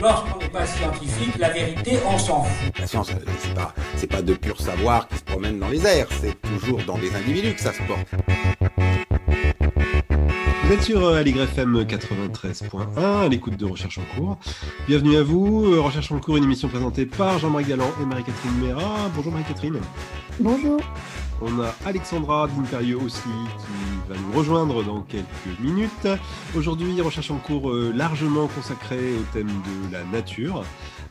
Lorsqu'on n'est pas scientifique, la vérité, on s'en fout. La science, euh, c'est pas, c'est pas de pur savoir qui se promène dans les airs, c'est toujours dans des individus que ça se porte. Vous êtes sur FM 93.1 à l'écoute de Recherche en cours. Bienvenue à vous. Euh, Recherche en cours, une émission présentée par Jean-Marie Galland et Marie-Catherine Mera. Bonjour Marie-Catherine. Bonjour. On a Alexandra d'Imperio aussi qui va nous rejoindre dans quelques minutes. Aujourd'hui, Recherche en cours euh, largement consacrée au thème de la nature.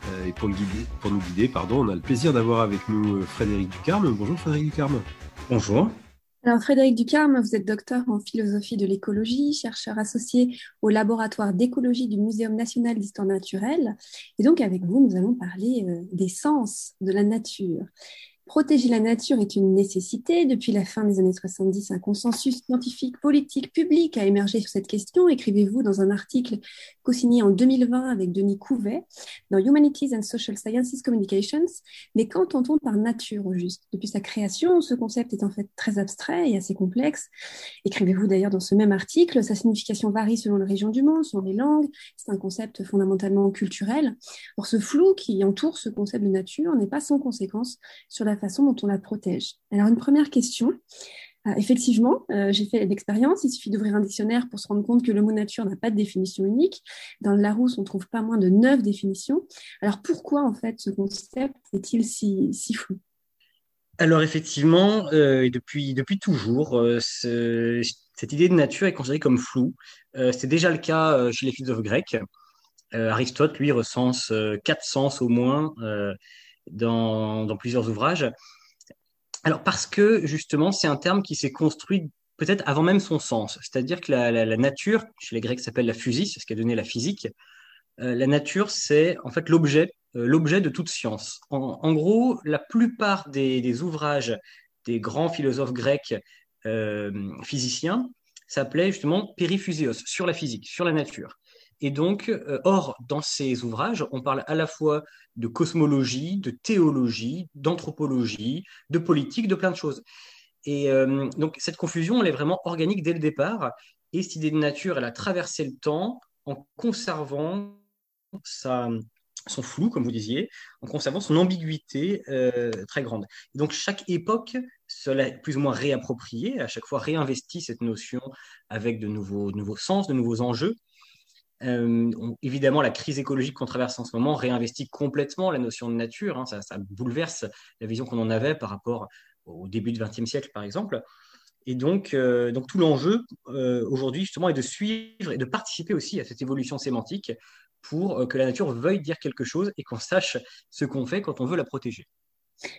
Euh, et pour, guider, pour nous guider, pardon, on a le plaisir d'avoir avec nous Frédéric Ducarme. Bonjour Frédéric Ducarme. Bonjour. Alors Frédéric Ducarme, vous êtes docteur en philosophie de l'écologie, chercheur associé au laboratoire d'écologie du Muséum national d'histoire naturelle. Et donc avec vous, nous allons parler euh, des sens de la nature. Protéger la nature est une nécessité. Depuis la fin des années 70, un consensus scientifique, politique, public a émergé sur cette question, écrivez-vous dans un article co-signé en 2020 avec Denis Couvet dans Humanities and Social Sciences Communications. Mais qu'entend-on par nature au juste? Depuis sa création, ce concept est en fait très abstrait et assez complexe. Écrivez-vous d'ailleurs dans ce même article, sa signification varie selon la région du monde, selon les langues. C'est un concept fondamentalement culturel. Or, ce flou qui entoure ce concept de nature n'est pas sans conséquence sur la façon dont on la protège. Alors, une première question. Euh, effectivement, euh, j'ai fait l'expérience. Il suffit d'ouvrir un dictionnaire pour se rendre compte que le mot nature n'a pas de définition unique. Dans le Larousse, on trouve pas moins de neuf définitions. Alors, pourquoi, en fait, ce concept est-il si, flou alors effectivement, euh, depuis, depuis toujours, cette idée de nature est considérée comme floue. C'est déjà le cas chez les philosophes grecs. Aristote, lui, recense quatre sens au moins dans, plusieurs ouvrages. Alors parce que justement, c'est un terme qui s'est construit peut-être avant même son sens. C'est-à-dire que la, nature, chez les Grecs, s'appelle la physis, c'est ce qui a donné la physique. Euh, la nature, c'est en fait l'objet, euh, l'objet de toute science. En, gros, la plupart des, ouvrages des grands philosophes grecs euh, physiciens s'appelaient justement périphuséos, sur la physique, sur la nature. Et donc, euh, or, dans ces ouvrages, on parle à la fois de cosmologie, de théologie, d'anthropologie, de politique, de plein de choses. Et euh, donc, cette confusion, elle est vraiment organique dès le départ. Et cette idée de nature, elle a traversé le temps en conservant son flou, comme vous disiez, en conservant son ambiguïté euh, très grande. donc chaque époque cela plus ou moins réapproprié, à chaque fois réinvestit cette notion avec de nouveaux, de nouveaux sens, de nouveaux enjeux. Euh, évidemment, la crise écologique qu'on traverse en ce moment réinvestit complètement la notion de nature. Hein. ça, bouleverse la vision qu'on en avait par rapport au début du XXe siècle, par exemple. Et donc, euh, donc tout l'enjeu euh, aujourd'hui, justement, est de suivre et de participer aussi à cette évolution sémantique pour que la nature veuille dire quelque chose et qu'on sache ce qu'on fait quand on veut la protéger.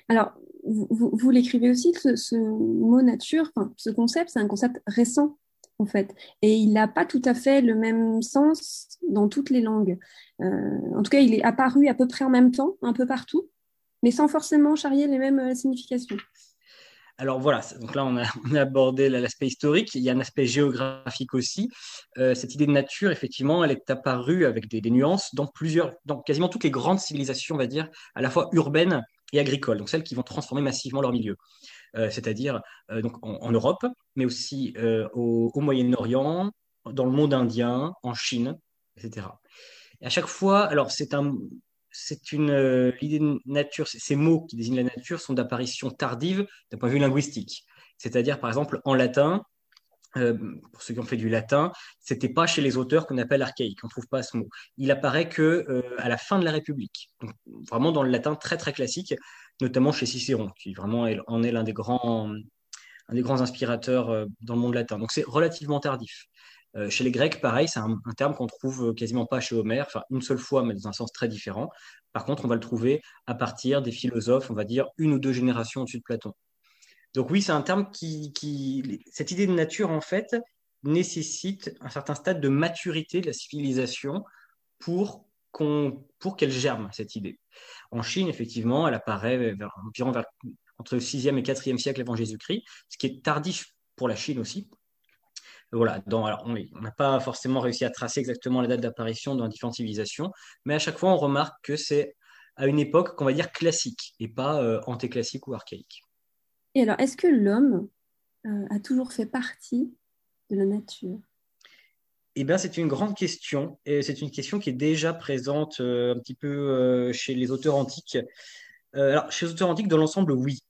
Alors, vous, l'écrivez aussi, ce, ce mot nature, ce concept, c'est un concept récent en fait. Et il n'a pas tout à fait le même sens dans toutes les langues. Euh, en tout cas, il est apparu à peu près en même temps, un peu partout, mais sans forcément charrier les mêmes euh, significations. Alors voilà, donc là on a, abordé l'aspect historique, il y a un aspect géographique aussi. Euh, cette idée de nature, effectivement, elle est apparue avec des, des, nuances dans plusieurs, dans quasiment toutes les grandes civilisations, on va dire, à la fois urbaines et agricoles, donc celles qui vont transformer massivement leur milieu. Euh, c'est-à-dire euh, donc en, Europe, mais aussi euh, au, Moyen-Orient, dans le monde indien, en Chine, etc. Et à chaque fois, alors c'est un, c'est une l'idée de nature, ces mots qui désignent la nature sont d'apparition tardive d'un point de vue linguistique. C'est-à-dire, par exemple, en latin, pour ceux qui ont fait du latin, c'était pas chez les auteurs qu'on appelle archaïque, on trouve pas ce mot. Il apparaît que à la fin de la République, vraiment dans le latin très très classique, notamment chez Cicéron, qui vraiment en est l'un des grands, un des grands inspirateurs euh, dans le monde latin. Donc c'est relativement tardif. Euh, chez les Grecs, pareil, c'est un, terme qu'on trouve quasiment pas chez Homère, enfin une seule fois, mais dans un sens très différent. Par contre, on va le trouver à partir des philosophes, on va dire une ou deux générations au-dessus de Platon. Donc oui, c'est un terme qui, cette idée de nature, en fait, nécessite un certain stade de maturité de la civilisation pour pour qu'elle germe, cette idée. En Chine, effectivement, elle apparaît environ entre le 6e et 4e siècle avant Jésus-Christ, ce qui est tardif pour la Chine aussi. Voilà, alors on n'a pas forcément réussi à tracer exactement la date d'apparition dans différentes civilisations, mais à chaque fois on remarque que c'est à une époque qu'on va dire classique et pas euh, antéclassique ou archaïque. Alors, est-ce que l'homme euh, a toujours fait partie de la nature? Eh bien, c'est une grande question c'est une question qui est déjà présente euh, un petit peu chez les auteurs antiques. alors, chez les auteurs antiques, dans l'ensemble, oui.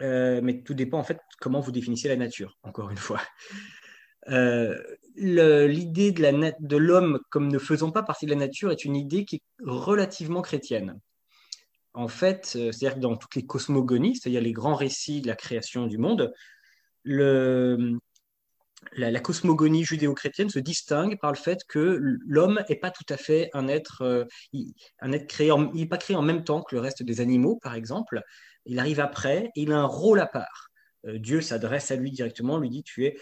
mais tout dépend en fait comment vous définissez la nature, encore une fois. L'idée de l'homme comme ne faisant pas partie de la nature est une idée qui est relativement chrétienne en fait, euh, c'est-à-dire que dans toutes les cosmogonies, c'est-à-dire les grands récits de la création du monde, la, cosmogonie judéo-chrétienne se distingue par le fait que l'homme n'est pas tout à fait un être, euh, un être créé, il n'est pas créé en même temps que le reste des animaux, par exemple. Il arrive après, et il a un rôle à part. Euh, Dieu s'adresse à lui directement, lui dit tu es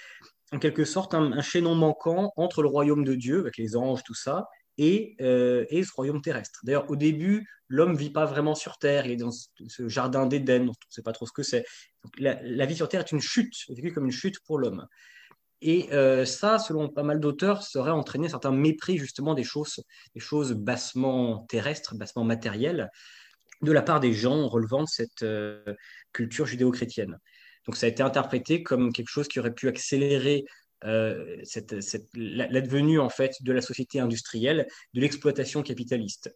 en quelque sorte un, un, chaînon manquant entre le royaume de Dieu, avec les anges, tout ça, euh, et, ce royaume terrestre. D'ailleurs, au début, l'homme vit pas vraiment sur Terre, il est dans ce jardin d'Éden, on ne sait pas trop ce que c'est. La, vie sur Terre est une chute, vécue comme une chute pour l'homme. Et euh, ça, selon pas mal d'auteurs, serait entraîné un certain mépris justement des choses, des choses bassement terrestres, bassement matérielles, de la part des gens relevant de cette euh, culture judéo-chrétienne. Donc ça a été interprété comme quelque chose qui aurait pu accélérer euh, l'advenue en fait de la société industrielle, de l'exploitation capitaliste.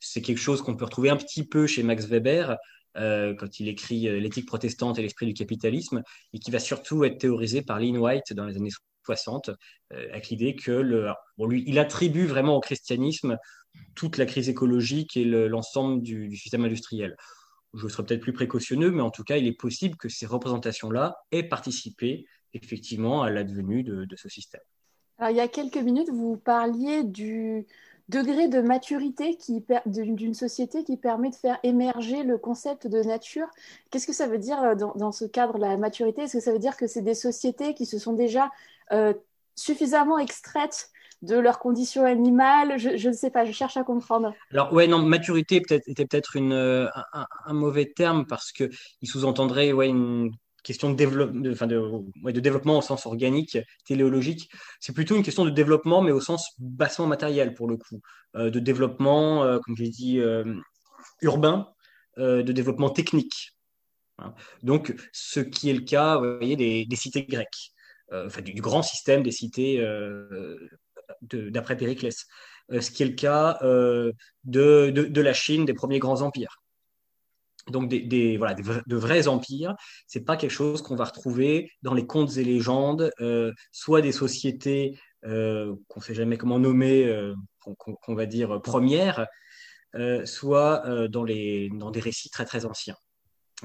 C'est quelque chose qu'on peut retrouver un petit peu chez Max Weber euh, quand il écrit euh, L'éthique protestante et l'esprit du capitalisme, et qui va surtout être théorisé par Lynn White dans les années 60, avec l'idée que le, lui, il attribue vraiment au christianisme toute la crise écologique et l'ensemble du système industriel je serais peut-être plus précautionneux, mais en tout cas, il est possible que ces représentations-là aient participé effectivement à l'advenue de, ce système. Alors, il y a quelques minutes, vous parliez du degré de maturité d'une société qui permet de faire émerger le concept de nature. Qu'est-ce que ça veut dire euh, dans, ce cadre, la maturité? Est-ce que ça veut dire que c'est des sociétés qui se sont déjà euh, suffisamment extraites de leurs conditions animales? Je ne sais pas, je cherche à comprendre. Alors, ouais, non, maturité était peut-être euh, un, un, mauvais terme parce qu'il sous-entendrait ouais, une question de, de, de, développement au sens organique, téléologique. C'est plutôt une question de développement, mais au sens bassement matériel pour le coup. Euh, de développement, euh, comme j'ai dit, euh, urbain, de développement technique. Hein. Donc, ce qui est le cas voyez, des, cités grecques, enfin, du, grand système des cités d'après Périclès. ce qui est le cas de la Chine, des premiers grands empires donc des, voilà, de vrais empires. C'est pas quelque chose qu'on va retrouver dans les contes et légendes, euh, soit des sociétés euh, qu'on ne sait jamais comment nommer, euh, qu'on va dire premières, soit dans, les, dans des récits très très anciens.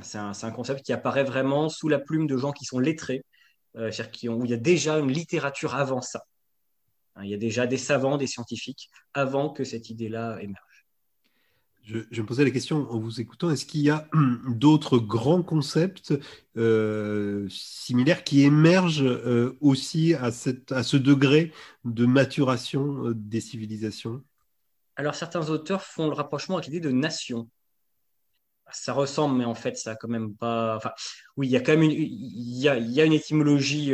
C'est un, concept qui apparaît vraiment sous la plume de gens qui sont lettrés, c'est-à-dire où il y a déjà une littérature avant ça. Hein, il y a déjà des savants, des scientifiques avant que cette idée-là émerge. Je, me posais la question en vous écoutant, est-ce qu'il y a d'autres grands concepts euh, similaires qui émergent euh, aussi à, ce degré de maturation euh, des civilisations? Alors certains auteurs font le rapprochement avec l'idée de nation. Ça ressemble, mais en fait, ça a quand même pas. Enfin, oui, il y a quand même une, il y a, une étymologie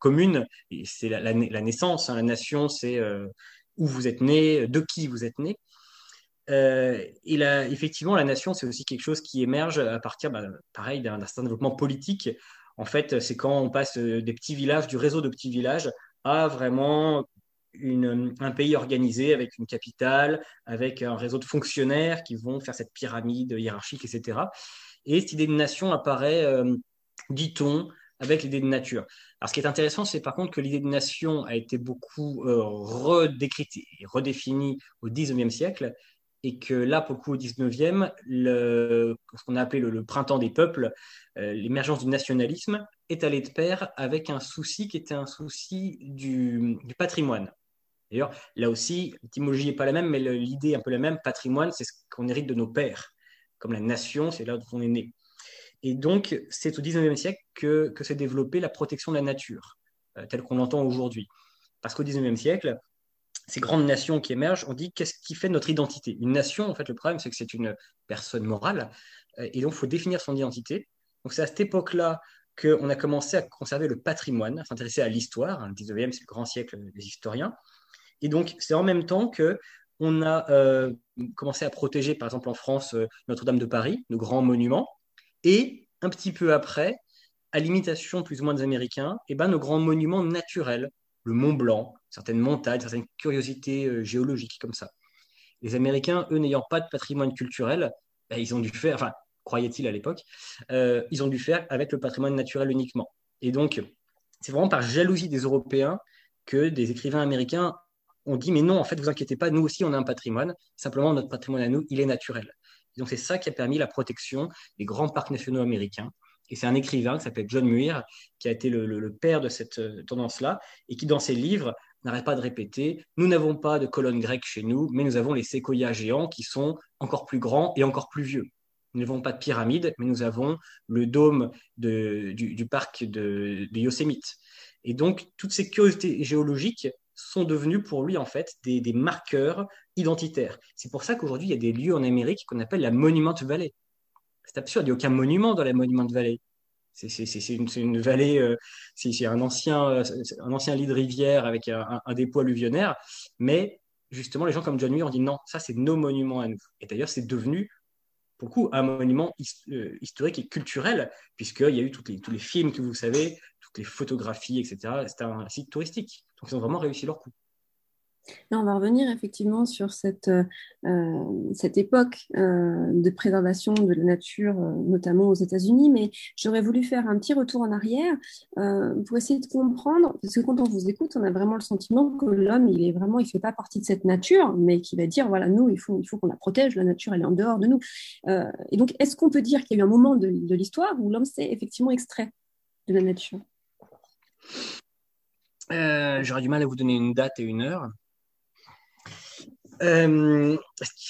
commune. C'est la, la, naissance. Hein. La nation, c'est où vous êtes né, de qui vous êtes né. Euh, et effectivement, la nation, c'est aussi quelque chose qui émerge à partir, bah, pareil, d'un certain développement politique. En fait, c'est quand on passe euh, des petits villages, du réseau de petits villages, à vraiment un pays organisé avec une capitale, avec un réseau de fonctionnaires qui vont faire cette pyramide hiérarchique, etc. Et cette idée de nation apparaît, euh, dit-on, avec l'idée de nature. Alors, ce qui est intéressant, c'est par contre que l'idée de nation a été beaucoup redécrite et redéfinie au XIXe siècle, et que là, pour le coup, au 19e, le, ce qu'on a appelé le, printemps des peuples, euh, l'émergence du nationalisme est allé de pair avec un souci qui était un souci du, patrimoine. D'ailleurs, là aussi, l'étymologie n'est pas la même, mais l'idée est un peu la même. Patrimoine, c'est ce qu'on hérite de nos pères. Comme la nation, c'est là où on est né. Et donc, c'est au 19e siècle que, que s'est développée la protection de la nature, euh, telle qu'on l'entend aujourd'hui. Parce qu'au 19e siècle, ces grandes nations qui émergent, on dit qu'est-ce qui fait notre identité? Une nation, en fait, le problème, c'est que c'est une personne morale, euh, et donc il faut définir son identité. Donc c'est à cette époque-là qu'on a commencé à conserver le patrimoine, à s'intéresser à l'histoire. Le 19e, c'est le grand siècle des historiens. Et donc, c'est en même temps que on a euh, commencé à protéger, par exemple en France, euh, Notre-Dame de Paris, nos grands monuments. Et un petit peu après, à l'imitation plus ou moins des Américains, eh ben, nos grands monuments naturels, le Mont Blanc, certaines montagnes, certaines curiosités euh, géologiques comme ça. Les Américains, eux, n'ayant pas de patrimoine culturel, ben, ils ont dû faire, enfin, croyait-il à l'époque, ils ont dû faire avec le patrimoine naturel uniquement. Et donc, c'est vraiment par jalousie des Européens que des écrivains américains on dit mais non, en fait, vous inquiétez pas, nous aussi on a un patrimoine, simplement notre patrimoine à nous, il est naturel. donc c'est ça qui a permis la protection des grands parcs nationaux américains. Et c'est un écrivain qui s'appelle John Muir, qui a été le, père de cette euh, tendance-là, et qui dans ses livres n'arrête pas de répéter, nous n'avons pas de colonnes grecques chez nous, mais nous avons les séquoias géants qui sont encore plus grands et encore plus vieux. Nous n'avons pas de pyramide, mais nous avons le dôme du, parc de, Yosemite. Et donc, toutes ces curiosités géologiques sont devenus pour lui en fait des, marqueurs identitaires. C'est pour ça qu'aujourd'hui il y a des lieux en Amérique qu'on appelle la Monument Valley. C'est absurde, il n'y a aucun monument dans la Monument Valley. C'est une, vallée, euh, c'est un ancien, euh, lit de rivière avec un, dépôt alluvionnaire, mais justement les gens comme John Muir ont dit non, ça c'est nos monuments à nous. Et d'ailleurs c'est devenu beaucoup un monument euh, historique et culturel, puisqu'il y a eu tous les films que vous savez, toutes les photographies, etc. C'était un site touristique. Donc ils ont vraiment réussi leur coup. On va revenir effectivement sur cette, euh, cette époque euh, de préservation de la nature, euh, notamment aux États-Unis, mais j'aurais voulu faire un petit retour en arrière pour essayer de comprendre, parce que quand on vous écoute, on a vraiment le sentiment que l'homme, il est vraiment, il fait pas partie de cette nature, mais qui va dire, voilà, nous, il faut, qu'on la protège, la nature, elle est en dehors de nous. et donc, est-ce qu'on peut dire qu'il y a eu un moment de, de l'histoire où l'homme s'est effectivement extrait de la nature? Euh, j'aurais du mal à vous donner une date et une heure. Euh,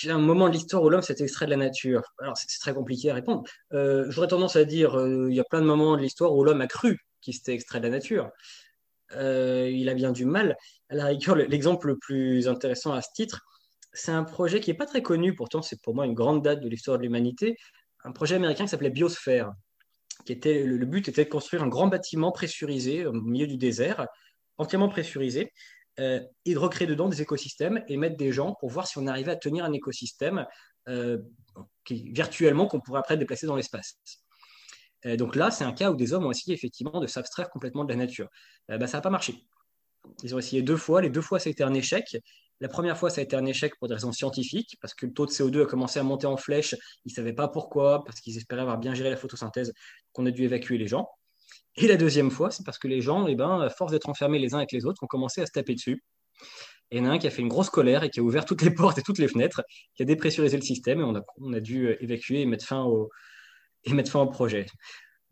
un moment de l'histoire où l'homme s'est extrait de la nature Alors, c'est très compliqué à répondre. Euh, j'aurais tendance à dire il y a plein de moments de l'histoire où l'homme a cru qu'il s'était extrait de la nature. il a bien du mal. L'exemple le plus intéressant à ce titre, c'est un projet qui n'est pas très connu, pourtant c'est pour moi une grande date de l'histoire de l'humanité, un projet américain qui s'appelait Biosphère. Qui était, le but était de construire un grand bâtiment pressurisé au milieu du désert entièrement pressurisé, euh, et de recréer dedans des écosystèmes et mettre des gens pour voir si on arrivait à tenir un écosystème euh, qui, virtuellement qu'on pourrait après déplacer dans l'espace. Euh, donc là, c'est un cas où des hommes ont essayé effectivement de s'abstraire complètement de la nature. Bah, ça n'a pas marché. Ils ont essayé deux fois. Les deux fois, ça a été un échec. La première fois, ça a été un échec pour des raisons scientifiques, parce que le taux de CO2 a commencé à monter en flèche. Ils ne savaient pas pourquoi, parce qu'ils espéraient avoir bien géré la photosynthèse, qu'on a dû évacuer les gens. Et la deuxième fois, c'est parce que les gens, eh ben, à force d'être enfermés les uns avec les autres, ont commencé à se taper dessus. Et il y en a un qui a fait une grosse colère et qui a ouvert toutes les portes et toutes les fenêtres, qui a dépressurisé le système et on a, on a dû euh, évacuer et mettre, fin au, et mettre fin au projet.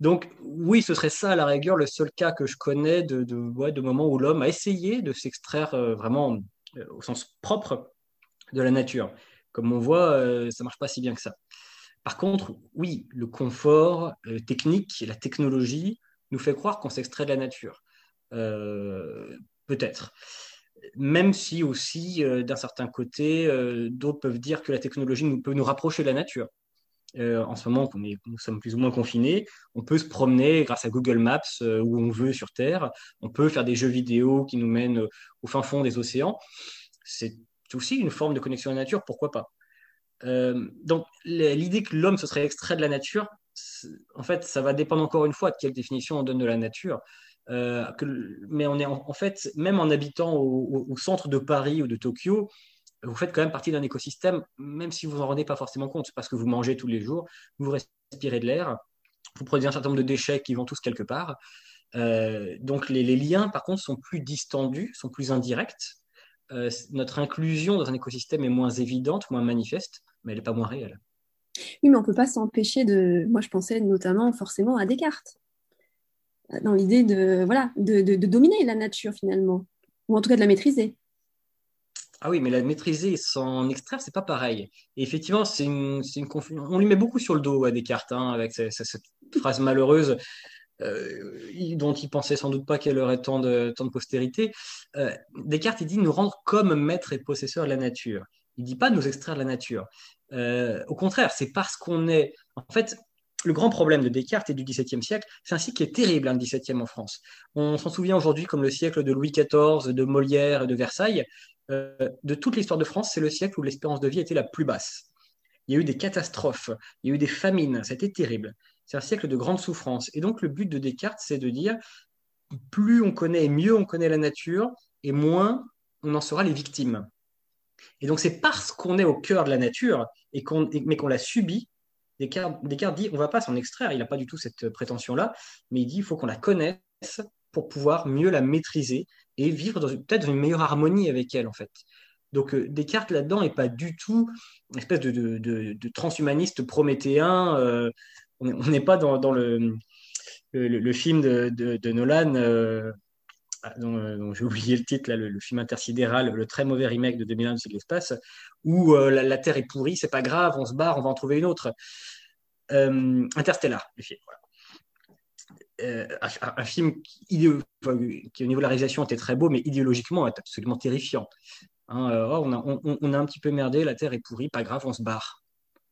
Donc oui, ce serait ça à la rigueur le seul cas que je connais de, de, ouais, de moment où l'homme a essayé de s'extraire euh, vraiment euh, au sens propre de la nature. Comme on voit, ça marche pas si bien que ça. Par contre, oui, le confort technique, la technologie, nous fait croire qu'on s'extrait de la nature. Euh, peut-être. Même si aussi, euh, d'un certain côté, euh, d'autres peuvent dire que la technologie peut nous rapprocher de la nature. en ce moment, nous sommes plus ou moins confinés, on peut se promener grâce à Google Maps où on veut sur Terre, on peut faire des jeux vidéo qui nous mènent au fin fond des océans. C'est aussi une forme de connexion à la nature, pourquoi pas donc l'idée que l'homme se serait extrait de la nature, en fait, ça va dépendre encore une fois de quelle définition on donne de la nature. Euh, mais on est en, fait, même en habitant au, centre de Paris ou de Tokyo, vous faites quand même partie d'un écosystème, même si vous en rendez pas forcément compte, parce que vous mangez tous les jours, vous respirez de l'air, vous prenez un certain nombre de déchets qui vont tous quelque part. Euh, donc les, liens, par contre, sont plus distendus, sont plus indirects. Euh, notre inclusion dans un écosystème est moins évidente, moins manifeste, mais elle n'est pas moins réelle. Oui, mais on ne peut pas s'empêcher de. Moi, je pensais notamment forcément à Descartes, dans l'idée de, voilà, de, de, dominer la nature finalement, ou en tout cas de la maîtriser. Ah oui, mais la maîtriser sans extraire, c'est pas pareil. Et effectivement, c'est une, une On lui met beaucoup sur le dos à Descartes, hein, avec cette, phrase malheureuse dont il pensait sans doute pas qu'elle aurait tant de, tant de postérité. Descartes, il dit nous rendre comme maître et possesseur de la nature. Il dit pas nous extraire de la nature. Au contraire, c'est parce qu'on est. En fait, le grand problème de Descartes et du XVIIe siècle, c'est un siècle qui est terrible, hein, le XVIIe en France. On s'en souvient aujourd'hui comme le siècle de Louis XIV, de Molière et de Versailles. Euh, de toute l'histoire de France, c'est le siècle où l'espérance de vie était la plus basse. Il y a eu des catastrophes, il y a eu des famines, c'était terrible. C'est un siècle de grande souffrance. Et donc le but de Descartes, c'est de dire, plus on connaît mieux on connaît la nature, et moins on en sera les victimes. Et donc c'est parce qu'on est au cœur de la nature, et qu'on, mais qu'on la subit, Descartes, dit on ne va pas s'en extraire, il n'a pas du tout cette prétention-là, mais il dit il faut qu'on la connaisse pour pouvoir mieux la maîtriser et vivre peut-être dans une meilleure harmonie avec elle, en fait. Donc euh, Descartes là-dedans n'est pas du tout une espèce de, transhumaniste prométhéen. Euh, on n'est pas dans, le, le, film de, Nolan, euh, ah, dont, j'ai oublié le titre, là, le, film intersidéral, le très mauvais remake de 2001 de l'espace, où la, Terre est pourrie, c'est pas grave, on se barre, on va en trouver une autre. Interstellar, le. Euh, un, film qui, au niveau de la réalisation était très beau, mais idéologiquement est absolument terrifiant. Hein, euh, oh, on, a, un petit peu merdé, la Terre est pourrie, pas grave, on se barre.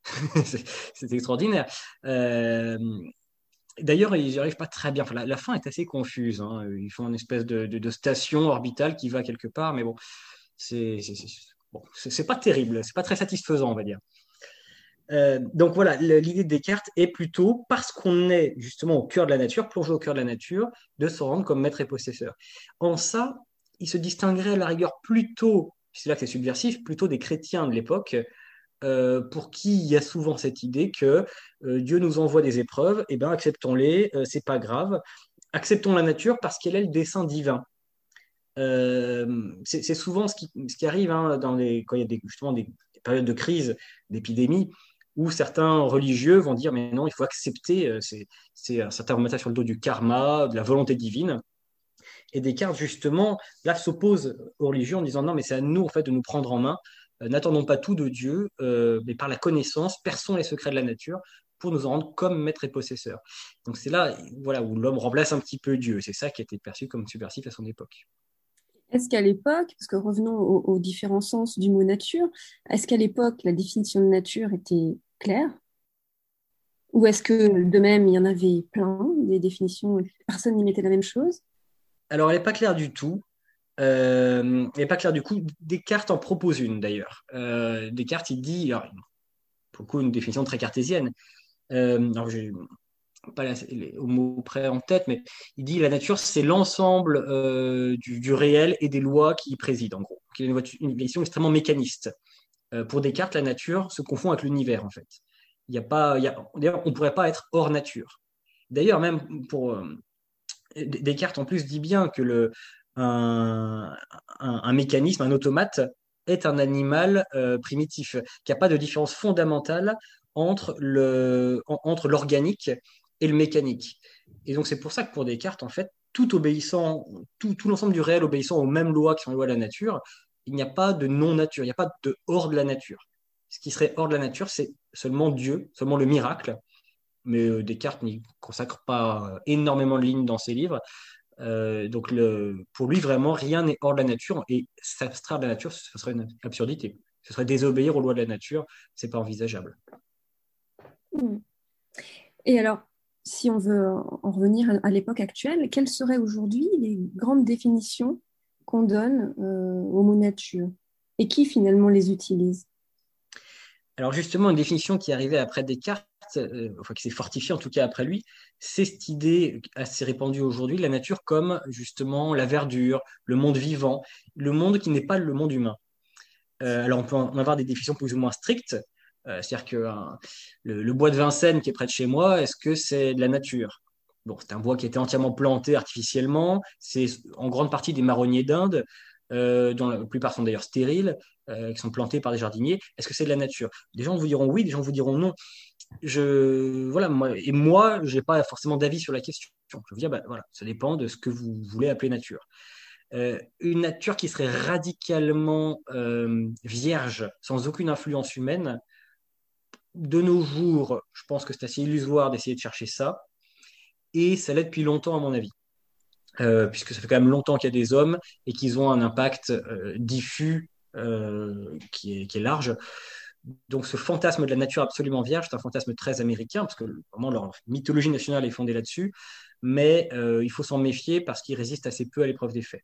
c'est extraordinaire. Euh, d'ailleurs, ils n'y arrivent pas très bien. la, fin est assez confuse. Hein. Ils font une espèce de, station orbitale qui va quelque part, mais bon, c'est bon, pas terrible, c'est pas très satisfaisant, on va dire. Euh, donc voilà, l'idée de Descartes est plutôt, parce qu'on est justement au cœur de la nature, plongé au cœur de la nature, de se rendre comme maître et possesseur. En ça, il se distinguerait à la rigueur plutôt, c'est là que c'est subversif, plutôt des chrétiens de l'époque, euh, pour qui il y a souvent cette idée que euh, Dieu nous envoie des épreuves, eh bien acceptons-les, c'est pas grave, acceptons la nature parce qu'elle est le dessein divin. c'est souvent ce qui, arrive hein, quand il y a des, justement des périodes de crise, d'épidémie, où certains religieux vont dire mais non, il faut accepter, euh, c'est un certain remettre sur le dos du karma, de la volonté divine. Et Descartes, justement, là, s'oppose aux religieux en disant non, mais c'est à nous, en fait, de nous prendre en main. Euh, n'attendons pas tout de Dieu, euh, mais par la connaissance, perçons les secrets de la nature pour nous en rendre comme maître et possesseur. Donc c'est là voilà, où l'homme remplace un petit peu Dieu. C'est ça qui a été perçu comme subversif à son époque. Est-ce qu'à l'époque, parce que revenons aux, différents sens du mot nature, est-ce qu'à l'époque la définition de nature était claire? Ou est-ce que de même il y en avait plein, des définitions, personne n'y mettait la même chose? Alors elle n'est pas claire du tout. Euh, n'est pas claire du coup. Descartes en propose une d'ailleurs. Euh, Descartes il dit, alors, beaucoup une définition très cartésienne. Euh, alors je pas au mot près en tête, mais il dit la nature, c'est l'ensemble euh, du, réel et des lois qui y président, en gros. Il une, une vision extrêmement mécaniste. Euh, pour Descartes, la nature se confond avec l'univers, en fait. Il y a pas, d'ailleurs, on pourrait pas être hors nature. D'ailleurs, même pour Descartes, en plus, dit bien que le, un, mécanisme, un automate, est un animal primitif, qu'il n'y a pas de différence fondamentale entre l'organique et le mécanique. Et donc c'est pour ça que pour Descartes, en fait, tout obéissant, tout, tout l'ensemble du réel obéissant aux mêmes lois qui sont les lois de la nature, il n'y a pas de non-nature, il n'y a pas de hors de la nature. Ce qui serait hors de la nature, c'est seulement Dieu, seulement le miracle. Mais euh, Descartes n'y consacre pas euh, énormément de lignes dans ses livres. Euh, donc le, pour lui, vraiment, rien n'est hors de la nature. Et s'abstraire de la nature, ce serait une absurdité. Ce serait désobéir aux lois de la nature. C'est pas envisageable. Et alors, si on veut en revenir à l'époque actuelle, quelles seraient aujourd'hui les grandes définitions qu'on donne euh, au mot nature et qui finalement les utilise Alors justement, une définition qui est arrivée après Descartes, euh, enfin qui s'est fortifiée en tout cas après lui, c'est cette idée assez répandue aujourd'hui de la nature comme justement la verdure, le monde vivant, le monde qui n'est pas le monde humain. Euh, alors on peut en avoir des définitions plus ou moins strictes, euh, c'est-à-dire que le, bois de Vincennes qui est près de chez moi, est-ce que c'est de la nature? Bon, c'est un bois qui a été entièrement planté artificiellement. C'est en grande partie des marronniers d'Inde, euh, dont la plupart sont d'ailleurs stériles, euh, qui sont plantés par des jardiniers. Est-ce que c'est de la nature? Des gens vous diront oui, des gens vous diront non. Je, voilà, moi, et moi, je n'ai pas forcément d'avis sur la question. Je veux dire, bah, voilà, ça dépend de ce que vous voulez appeler nature. une nature qui serait radicalement vierge, sans aucune influence humaine, de nos jours, je pense que c'est assez illusoire d'essayer de chercher ça. et ça l'est depuis longtemps à mon avis. Euh, puisque ça fait quand même longtemps qu'il y a des hommes et qu'ils ont un impact euh, diffus euh, qui, est, large. Donc ce fantasme de la nature absolument vierge, c'est un fantasme très américain, parce que vraiment leur mythologie nationale est fondée là-dessus, mais il faut s'en méfier parce qu'il résiste assez peu à l'épreuve des faits.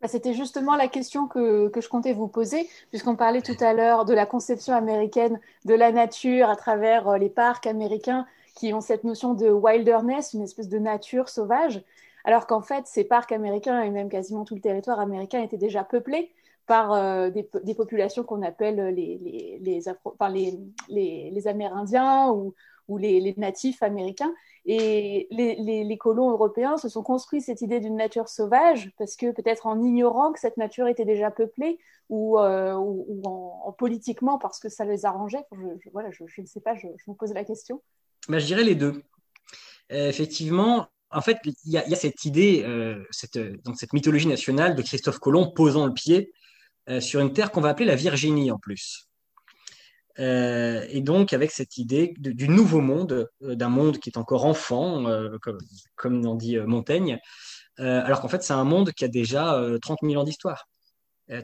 Bah, c'était justement la question que, que, je comptais vous poser, puisqu'on parlait tout à l'heure de la conception américaine de la nature à travers les parcs américains qui ont cette notion de wilderness, une espèce de nature sauvage. Alors qu'en fait, ces parcs américains et même quasiment tout le territoire américain étaient déjà peuplés par euh, des, populations qu'on appelle les, les, Amérindiens ou, les, natifs américains. Et les, colons européens se sont construits cette idée d'une nature sauvage parce que peut-être en ignorant que cette nature était déjà peuplée ou, euh, en, politiquement parce que ça les arrangeait. Je, voilà, je, ne sais pas, je, me pose la question. Ben, je dirais les deux. Euh, effectivement, en fait, il y, a cette idée, euh, cette, donc cette mythologie nationale de Christophe Colomb posant le pied euh, sur une terre qu'on va appeler la Virginie en plus. Euh, et donc avec cette idée du nouveau monde, d'un monde qui est encore enfant, comme, comme en dit Montaigne, alors qu'en fait c'est un monde qui a déjà 30 000 ans d'histoire.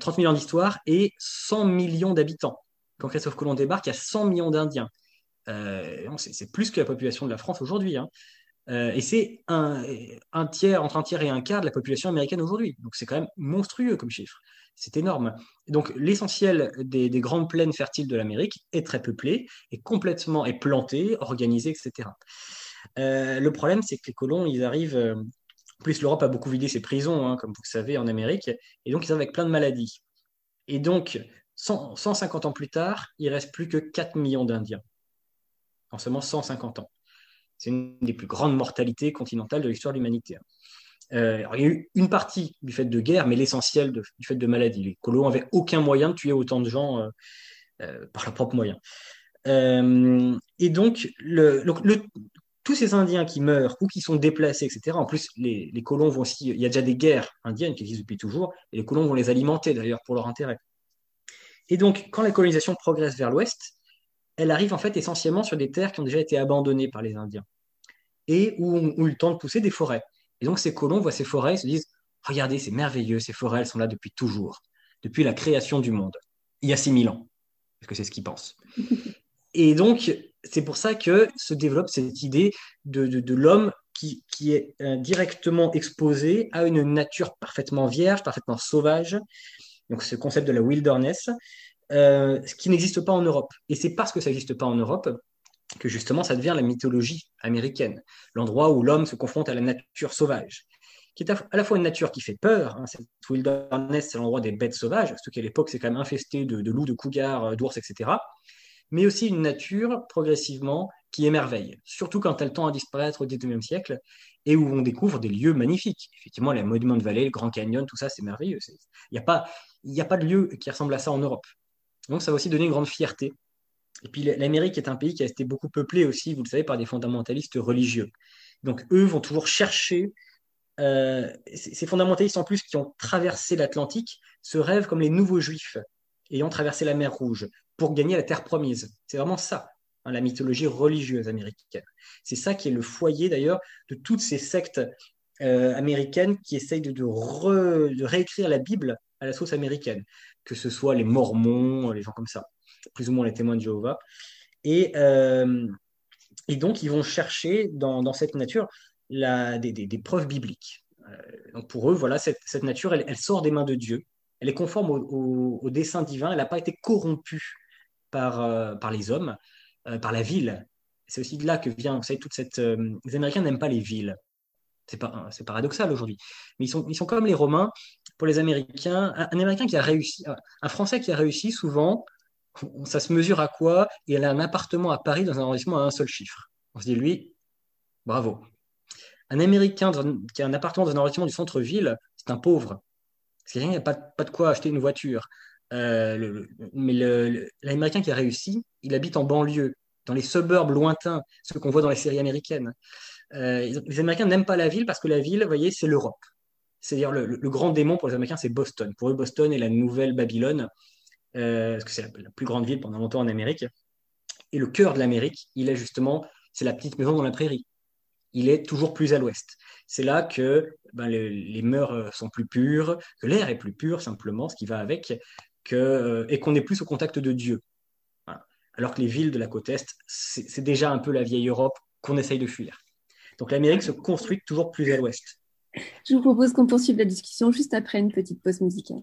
30 000 ans d'histoire et 100 millions d'habitants. Quand Christophe Colomb débarque, il y a 100 millions d'Indiens. c'est plus que la population de la France aujourd'hui. Hein. Euh, et c'est un, un, tiers, entre un tiers et un quart de la population américaine aujourd'hui. Donc c'est quand même monstrueux comme chiffre. C'est énorme. Donc l'essentiel des, des, grandes plaines fertiles de l'Amérique est très peuplé, est complètement planté, organisé, etc. Euh, le problème, c'est que les colons, ils arrivent. Euh, plus, l'Europe a beaucoup vidé ses prisons, hein, comme vous le savez, en Amérique, et donc ils arrivent avec plein de maladies. Et donc, 100, 150 ans plus tard, il reste plus que 4 millions d'Indiens. En seulement 150 ans. C'est une des plus grandes mortalités continentales de l'histoire de l'humanité. Euh, il y a eu une partie du fait de guerre, mais l'essentiel du fait de maladies. Les colons n'avaient aucun moyen de tuer autant de gens euh, euh, par leurs propres moyens. et donc, tous ces Indiens qui meurent ou qui sont déplacés, etc., en plus, les, colons vont aussi. Il y a déjà des guerres indiennes qui existent depuis toujours, et les colons vont les alimenter d'ailleurs pour leur intérêt. Et donc, quand la colonisation progresse vers l'ouest, elle arrive en fait essentiellement sur des terres qui ont déjà été abandonnées par les Indiens et où on, eu le temps de pousser des forêts. Et donc ces colons voient ces forêts et se disent Regardez, c'est merveilleux, ces forêts, elles sont là depuis toujours, depuis la création du monde, il y a 6000 ans, parce que c'est ce qu'ils pensent. Et donc, c'est pour ça que se développe cette idée de, de, l'homme qui, qui, est euh, directement exposé à une nature parfaitement vierge, parfaitement sauvage. Donc, ce concept de la wilderness, euh, ce qui n'existe pas en Europe. Et c'est parce que ça n'existe pas en Europe que justement ça devient la mythologie américaine, l'endroit où l'homme se confronte à la nature sauvage, qui est à la fois une nature qui fait peur, hein, cette wilderness, c'est l'endroit des bêtes sauvages, surtout qu'à l'époque c'est quand même infesté de, loups, de cougars, euh, d'ours, etc., mais aussi une nature progressivement qui émerveille, surtout quand elle tend à disparaître au XIXe siècle et où on découvre des lieux magnifiques. Effectivement, les monuments de vallée, le Grand Canyon, tout ça, c'est merveilleux. Il n'y a, pas, a pas de lieu qui ressemble à ça en Europe. Donc ça va aussi donner une grande fierté. Et puis l'Amérique est un pays qui a été beaucoup peuplé aussi, vous le savez, par des fondamentalistes religieux. Donc eux vont toujours chercher, euh, ces fondamentalistes en plus qui ont traversé l'Atlantique, se rêvent comme les nouveaux juifs ayant traversé la mer Rouge pour gagner la terre promise. C'est vraiment ça, hein, la mythologie religieuse américaine. C'est ça qui est le foyer d'ailleurs de toutes ces sectes euh, américaines qui essayent de, de réécrire la Bible à la sauce américaine que ce soit les Mormons, les gens comme ça, plus ou moins les témoins de Jéhovah. Et, euh, et donc, ils vont chercher dans, cette nature la, des, preuves bibliques. Euh, donc pour eux, voilà, cette, nature, elle, sort des mains de Dieu. Elle est conforme au, dessein divin. Elle n'a pas été corrompue par, euh, par les hommes, par la ville. C'est aussi de là que vient, vous savez, toute cette. les Américains n'aiment pas les villes. C'est pas, c'est paradoxal aujourd'hui. Mais ils sont, ils sont comme les Romains pour les Américains, un, Américain qui a réussi, un Français qui a réussi, souvent, ça se mesure à quoi? Il a un appartement à Paris dans un arrondissement à un seul chiffre. On se dit, lui, bravo. Un Américain qui a un appartement dans un arrondissement du centre-ville, c'est un pauvre. Parce qu'il n'y a pas, pas, de quoi acheter une voiture. Euh, mais l'Américain qui a réussi, il habite en banlieue, dans les suburbs lointains, ce qu'on voit dans les séries américaines. Euh, les Américains n'aiment pas la ville parce que la ville, vous voyez, c'est l'Europe. C'est-à-dire le, grand démon pour les Américains, c'est Boston. Pour eux, Boston est la nouvelle Babylone, parce que c'est la, plus grande ville pendant longtemps en Amérique. Et le cœur de l'Amérique, il est justement, c'est la petite maison dans la prairie. il est toujours plus à l'ouest. C'est là que ben, les, mœurs sont plus pures, que l'air est plus pur, simplement, ce qui va avec, que, et qu'on est plus au contact de Dieu. Alors que les villes de la côte Est, c'est déjà un peu la vieille Europe qu'on essaye de fuir. Donc l'Amérique se construit toujours plus à l'ouest. Je vous propose qu'on poursuive la discussion juste après une petite pause musicale.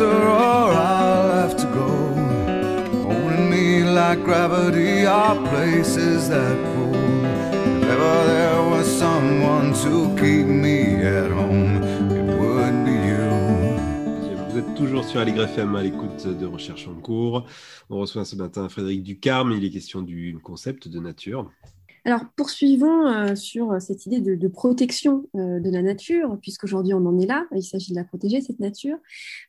Or I'll have to go. Me like gravity are places that pull. Ever there was someone to keep me at home. Vous êtes toujours sur Allegre à l'écoute de Recherche en cours. On reçoit ce matin Frédéric Ducarme. Il est question du concept de nature. Alors, poursuivons euh, sur cette idée de, protection euh, de la nature, puisqu'aujourd'hui on en est là, il s'agit de la protéger, cette nature.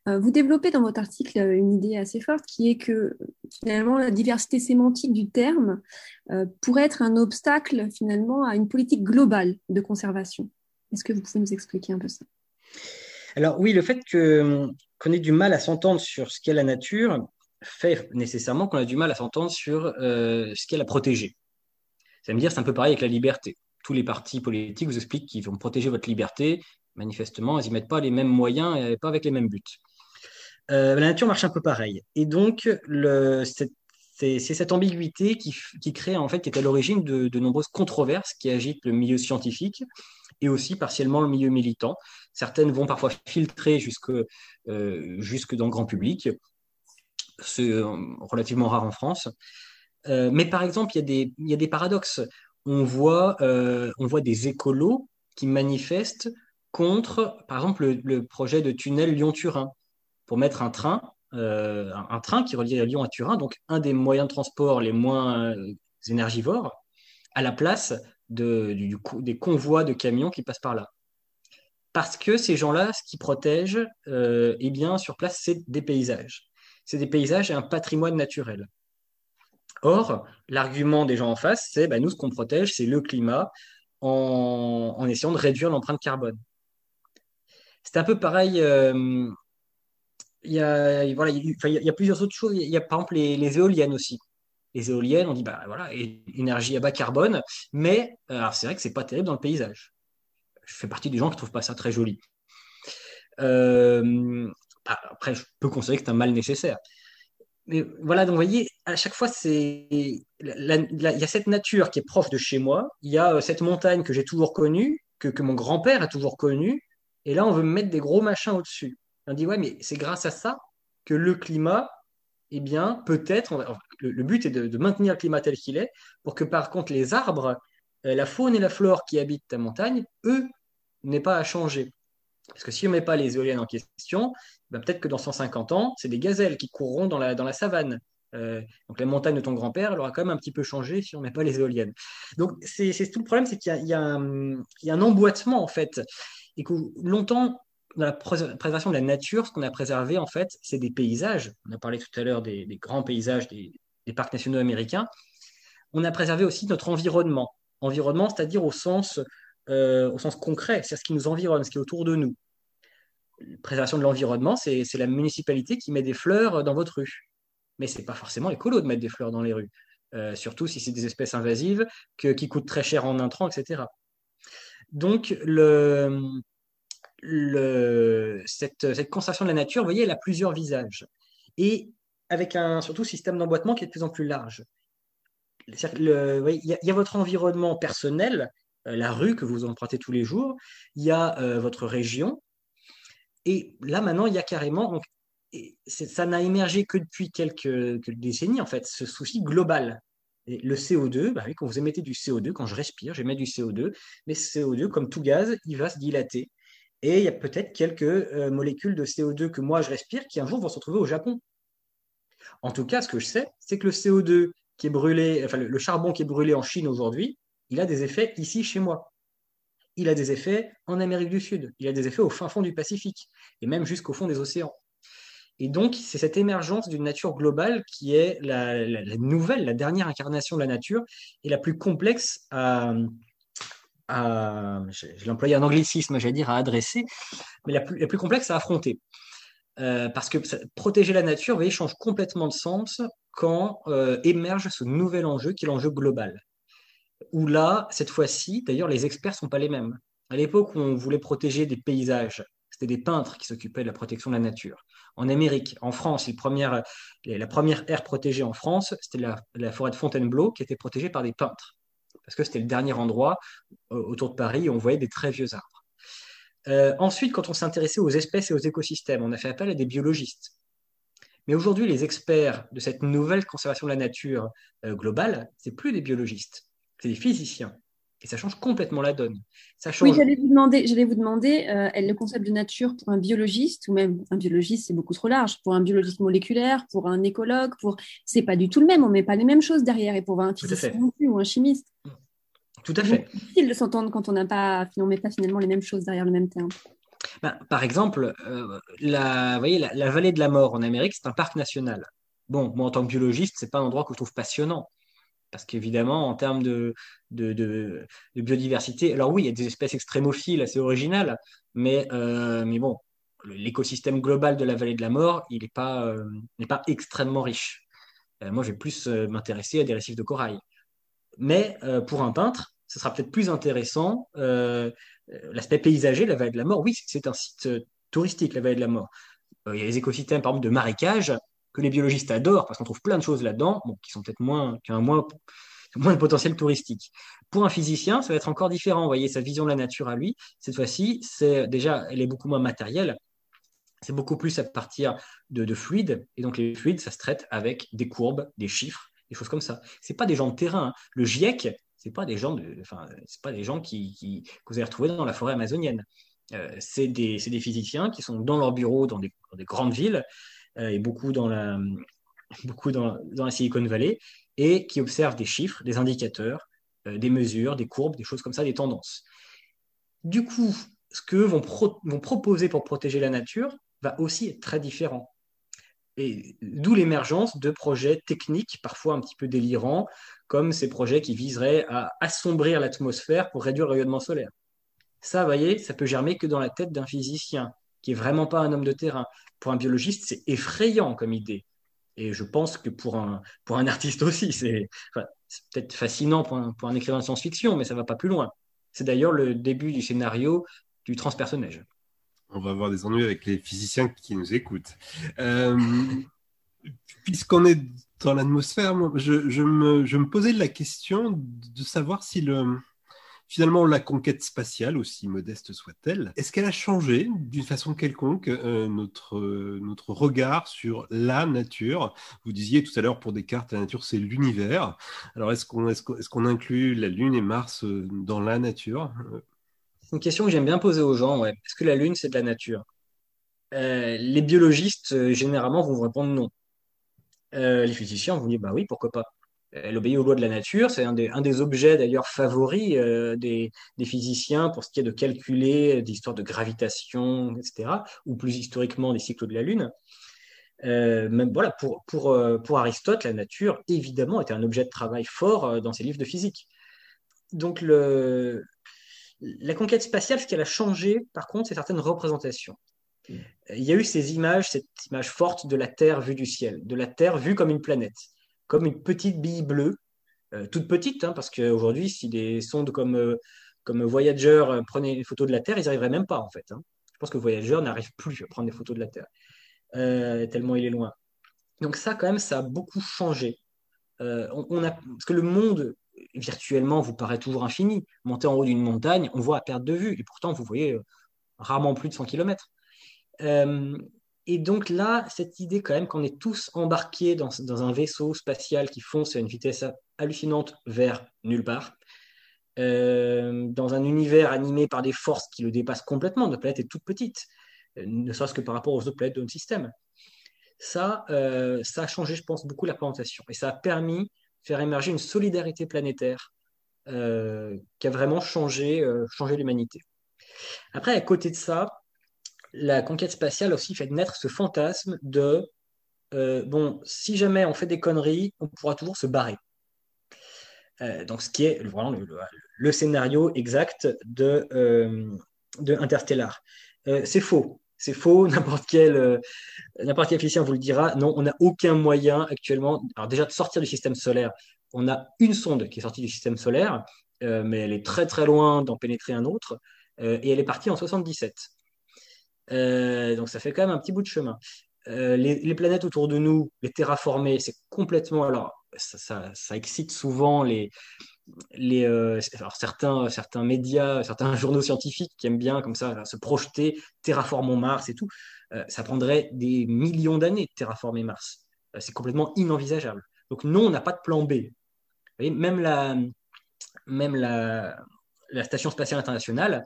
Euh, vous développez dans votre article une idée assez forte qui est que finalement la diversité sémantique du terme euh, pourrait être un obstacle finalement à une politique globale de conservation. Est-ce que vous pouvez nous expliquer un peu ça? Alors oui, le fait qu'on ait du mal à s'entendre sur ce qu'est la nature fait nécessairement qu'on a du mal à s'entendre sur ce qu'est la protéger. Ça veut dire, c'est un peu pareil avec la liberté. Tous les partis politiques vous expliquent qu'ils vont protéger votre liberté. Manifestement, ils n'y mettent pas les mêmes moyens et pas avec les mêmes buts. Euh, la nature marche un peu pareil. Et donc, c'est cette ambiguïté qui, crée, en fait, qui est à l'origine de, nombreuses controverses qui agitent le milieu scientifique et aussi partiellement le milieu militant. Certaines vont parfois filtrer jusque, euh, jusque dans le grand public. C'est relativement rare en France. Euh, mais par exemple, il y, a des, paradoxes. On voit, euh, on voit des écolos qui manifestent contre, par exemple, le, projet de tunnel Lyon-Turin pour mettre un train, euh, un, train qui relie Lyon à Turin, donc un des moyens de transport les moins énergivores, à la place des convois de camions qui passent par là. Parce que ces gens-là, ce qui protègent, eh bien, sur place, c'est des paysages. C'est des paysages et un patrimoine naturel. Or, l'argument des gens en face, c'est bah, nous, ce qu'on protège, c'est le climat en, essayant de réduire l'empreinte carbone. C'est un peu pareil. Euh, il y, a, voilà, il, y plusieurs autres choses. Il y a par exemple les, éoliennes aussi. Les éoliennes, on dit bah voilà, énergie à bas carbone, mais c'est vrai que c'est pas terrible dans le paysage. Je fais partie des gens qui trouvent pas ça très joli. Euh, après, je peux considérer que c'est un mal nécessaire mais voilà, donc vous voyez, à chaque fois, c'est il y a cette nature qui est proche de chez moi, il y a euh, cette montagne que j'ai toujours connue, que, mon grand-père a toujours connue, et là, on veut me mettre des gros machins au-dessus. On dit, ouais, mais c'est grâce à ça que le climat, eh bien, peut-être, le, but est de, de, maintenir le climat tel qu'il est, pour que par contre, les arbres, euh, la faune et la flore qui habitent ta montagne, eux, n'aient pas à changer. Parce que si on ne met pas les éoliennes en question, ben peut-être que dans 150 ans, c'est des gazelles qui courront dans la, dans la savane. Euh, donc la montagne de ton grand-père, elle aura quand même un petit peu changé si on ne met pas les éoliennes. Donc c'est tout le problème, c'est qu'il y, y, y, a un emboîtement en fait. Et que longtemps, dans la préservation de la nature, ce qu'on a préservé en fait, c'est des paysages. On a parlé tout à l'heure des, des, grands paysages des, des, parcs nationaux américains. On a préservé aussi notre environnement. Environnement, c'est-à-dire au sens euh, au sens concret, c'est ce qui nous environne, ce qui est autour de nous. La préservation de l'environnement, c'est la municipalité qui met des fleurs dans votre rue. Mais ce n'est pas forcément écolo de mettre des fleurs dans les rues, euh, surtout si c'est des espèces invasives qui coûtent très cher en intrants, etc. Donc, cette, cette conservation de la nature, vous voyez, elle a plusieurs visages. Et avec un surtout système d'emboîtement qui est de plus en plus large. Il y, a votre environnement personnel la rue que vous empruntez tous les jours, il y a euh, votre région. Et là, maintenant, il y a carrément, donc, ça n'a émergé que depuis quelques, décennies, en fait, ce souci global. Le CO2, bah oui, quand vous émettez du CO2, quand je respire, j'émets du CO2, mais ce CO2, comme tout gaz, il va se dilater. Et il y a peut-être quelques euh, molécules de CO2 que moi je respire qui un jour vont se retrouver au Japon. En tout cas, ce que je sais, c'est que le CO2 qui est brûlé, enfin le charbon qui est brûlé en Chine aujourd'hui, il a des effets ici chez moi. Il a des effets en Amérique du Sud, il a des effets au fin fond du Pacifique, et même jusqu'au fond des océans. Et donc, c'est cette émergence d'une nature globale qui est la, nouvelle, la dernière incarnation de la nature, et la plus complexe à, je, un anglicisme, j'allais dire, à adresser, mais la plus, la complexe à affronter. Euh, parce que protéger la nature, vous voyez, change complètement de sens quand euh, émerge ce nouvel enjeu qui est l'enjeu global. Où là, cette fois-ci, d'ailleurs, les experts ne sont pas les mêmes. À l'époque où on voulait protéger des paysages, c'était des peintres qui s'occupaient de la protection de la nature. En Amérique, en France, la première aire protégée en France, c'était la, la forêt de Fontainebleau qui était protégée par des peintres. Parce que c'était le dernier endroit euh, autour de Paris où on voyait des très vieux arbres. Euh, ensuite, quand on s'intéressait aux espèces et aux écosystèmes, on a fait appel à des biologistes. Mais aujourd'hui, les experts de cette nouvelle conservation de la nature euh, globale, c'est plus des biologistes, c'est des physiciens. Et ça change complètement la donne. Ça change. Oui, j'allais vous demander, j'allais vous demander euh, le concept de nature pour un biologiste, ou même un biologiste, c'est beaucoup trop large, pour un biologiste moléculaire, pour un écologue, pour c'est pas du tout le même, on met pas les mêmes choses derrière, et pour un physicien fait. non plus, ou un chimiste. Tout à fait. C'est difficile de s'entendre quand on n'a pas, on met pas finalement les mêmes choses derrière le même terme. Ben, par exemple, euh, la, vous voyez, la, la vallée de la mort en Amérique, c'est un parc national. Bon, moi en tant que biologiste, c'est pas un endroit que je trouve passionnant. Parce qu'évidemment, en termes de, biodiversité, alors oui, il y a des espèces extrémophiles assez originales, mais, euh, mais bon, l'écosystème global de la vallée de la mort, il n'est pas, euh, n'est pas extrêmement riche. Euh, moi, je vais plus m'intéresser à des récifs de corail. Mais pour un peintre, ce sera peut-être plus intéressant. L'aspect paysager, la vallée de la mort, oui, c'est- un site touristique, la vallée de la mort. Il y a les écosystèmes, par exemple, de marécages que les biologistes adorent parce qu'on trouve plein de choses là-dedans, bon, qui sont peut-être moins, qui moins, moins de potentiel touristique. Pour un physicien, ça va être encore différent. Vous voyez, sa vision de la nature à lui, cette fois-ci, c'est déjà, elle est beaucoup moins matérielle. C'est beaucoup plus à partir de, de fluides. Et donc, les fluides, ça se traite avec des courbes, des chiffres, des choses comme ça. C'est pas des gens de terrain. hein. Le GIEC, c'est pas des gens de, enfin, pas des gens qui, qui- que vous allez retrouver dans la forêt amazonienne. Euh, c'est des, des physiciens qui sont dans leur bureau dans des, grandes villes et beaucoup dans la, beaucoup dans, dans la Silicon Valley et qui observent des chiffres, des indicateurs, euh, des mesures, des courbes, des choses comme ça, des tendances. Du coup, ce que vont, pro- vont proposer pour protéger la nature va aussi être très différent. Et d'où l'émergence de projets techniques, parfois un petit peu délirants, comme ces projets qui viseraient à assombrir l'atmosphère pour réduire le rayonnement solaire. Ça, vous voyez, ça peut germer que dans la tête d'un physicien, qui est vraiment pas un homme de terrain. Pour un biologiste, c'est effrayant comme idée. Et je pense que pour un, pour un artiste aussi, c'est peut-être fascinant pour un, pour un écrivain de science-fiction, mais ça va pas plus loin. C'est d'ailleurs le début du scénario du transpersonnage. On va avoir des ennuis avec les physiciens qui nous écoutent. Euh, Puisqu'on est dans l'atmosphère, je, je me, je me posais la question de savoir si le, finalement la conquête spatiale, aussi modeste soit-elle, est-ce qu'elle a changé d'une façon quelconque euh, notre, euh, notre regard sur la nature? Vous disiez tout à l'heure pour Descartes, la nature c'est l'univers. Alors est-ce qu'on est inclut la Lune et Mars euh, dans la nature? C'est une question que j'aime bien poser aux gens. Est-ce que la Lune, c'est de la nature? Les biologistes, généralement, vont vous répondre non. Les physiciens vont dire, bah oui, pourquoi pas. Elle obéit aux lois de la nature. C'est un des, un des objets d'ailleurs favoris euh, des, des physiciens pour ce qui est de calculer des histoires de gravitation, etc. Ou plus historiquement des cycles de la Lune. Euh, même voilà, pour, pour, euh, pour Aristote, la nature, évidemment, était un objet de travail fort dans ses livres de physique. Donc, le, la conquête spatiale, ce qu'elle a changé, par contre, c'est certaines représentations. Il y a eu ces images, cette image forte de la Terre vue du ciel, de la Terre vue comme une planète, comme une petite bille bleue, euh, toute petite, hein, parce qu'aujourd'hui, si des sondes comme, euh, comme Voyager euh, prenaient des photos de la Terre, ils n'y arriveraient même pas, en fait. hein. Je pense que Voyager n'arrive plus à prendre des photos de la Terre, tellement il est loin. Donc ça, quand même, ça a beaucoup changé. On, a, parce que le monde virtuellement vous paraît toujours infini. Monter en haut d'une montagne, on voit à perte de vue, et pourtant vous voyez rarement plus de 100 km. Et donc là, cette idée quand même qu'on est tous embarqués dans, dans, un vaisseau spatial qui fonce à une vitesse hallucinante vers nulle part, euh, dans un univers animé par des forces qui le dépassent complètement, notre planète est toute petite, euh, ne serait-ce que par rapport aux autres planètes de notre système. Ça, ça a changé, je pense, beaucoup la présentation, et ça a permis faire émerger une solidarité planétaire euh, qui a vraiment changé, euh, changé l'humanité. Après, à côté de ça, la conquête spatiale aussi fait naître ce fantasme de euh, bon, si jamais on fait des conneries, on pourra toujours se barrer. donc, ce qui est vraiment le, scénario exact de, de Interstellar. c'est faux. C'est faux, n'importe quel, n'importe quel physicien vous le dira. Non, on n'a aucun moyen actuellement, alors déjà de sortir du système solaire. On a une sonde qui est sortie du système solaire, euh, mais elle est très très loin d'en pénétrer un autre, euh, et elle est partie en 77. Euh, donc ça fait quand même un petit bout de chemin. Les, planètes autour de nous, les terraformées, c'est complètement. Alors, ça, excite souvent les, les, certains, certains médias, certains journaux scientifiques qui aiment bien comme ça se projeter, terraformons Mars et tout. Euh, ça prendrait des millions d'années de terraformer Mars. Euh, c'est complètement inenvisageable. Donc non, on n'a pas de plan B. même la, même la, la Station spatiale internationale,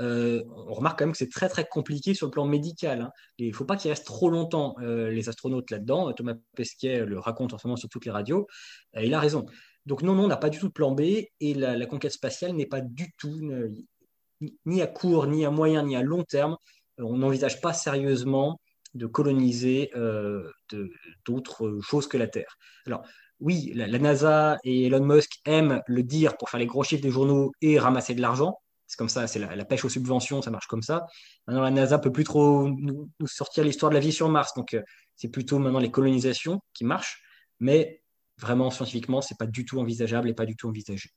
euh, on remarque quand même que c'est très très compliqué sur le plan médical. Hein. Il ne faut pas qu'ils restent trop longtemps les astronautes là-dedans. Thomas Pesquet le raconte en ce moment sur toutes les radios. il a raison. Donc non, non, on n'a pas du tout de plan B et la, conquête spatiale n'est pas du tout, ni à court, ni à moyen, ni à long terme, on n'envisage pas sérieusement de coloniser euh, d'autres choses que la Terre. Alors, oui, la, NASA et Elon Musk aiment le dire pour faire les gros chiffres des journaux et ramasser de l'argent. C'est comme ça, c'est la, pêche aux subventions, ça marche comme ça. Maintenant, la NASA peut plus trop nous, sortir l'histoire de la vie sur Mars, donc euh, c'est plutôt maintenant les colonisations qui marchent. Mais vraiment, scientifiquement, c'est pas du tout envisageable et pas du tout envisagé.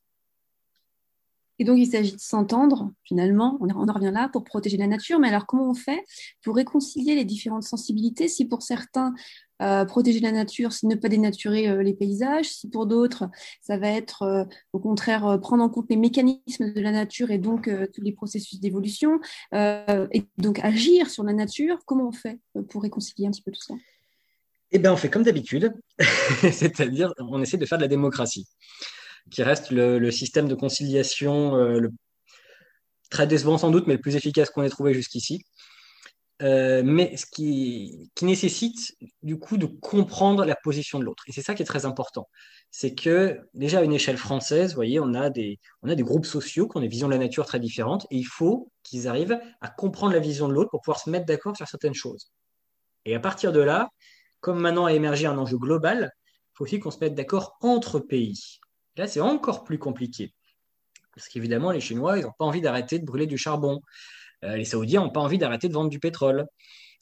Et donc, il s'agit de s'entendre, finalement, on en revient là, pour protéger la nature. Mais alors, comment on fait pour réconcilier les différentes sensibilités Si pour certains, euh, protéger la nature, c'est ne pas dénaturer euh, les paysages. Si pour d'autres, ça va être euh, au contraire prendre en compte les mécanismes de la nature et donc tous les processus d'évolution, et donc agir sur la nature, comment on fait pour réconcilier un petit peu tout ça? Eh bien, on fait comme d'habitude, c'est-à-dire on essaie de faire de la démocratie qui reste le, système de conciliation le, très décevant sans doute, mais le plus efficace qu'on ait trouvé jusqu'ici. Euh, mais ce qui, nécessite du coup de comprendre la position de l'autre. Et c'est ça qui est très important. C'est que déjà à une échelle française, vous voyez, on a des, on a des groupes sociaux qui ont des visions de la nature très différentes et il faut qu'ils arrivent à comprendre la vision de l'autre pour pouvoir se mettre d'accord sur certaines choses. Et à partir de là, comme maintenant a émergé un enjeu global, il faut aussi qu'on se mette d'accord entre pays. Là, c'est encore plus compliqué. Parce qu'évidemment, les Chinois, ils n'ont pas envie d'arrêter de brûler du charbon. Euh, les Saoudiens n'ont pas envie d'arrêter de vendre du pétrole.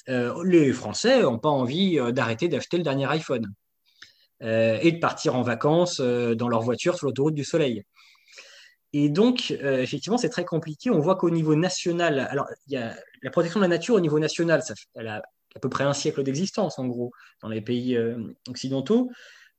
Euh, les Français n'ont pas envie euh, d'arrêter d'acheter le dernier iPhone. et de partir en vacances dans leur voiture sur l'autoroute du Soleil. Et donc, effectivement, c'est très compliqué. On voit qu'au niveau national, alors, y a la protection de la nature au niveau national, ça, elle a à peu près un siècle d'existence, en gros, dans les pays occidentaux.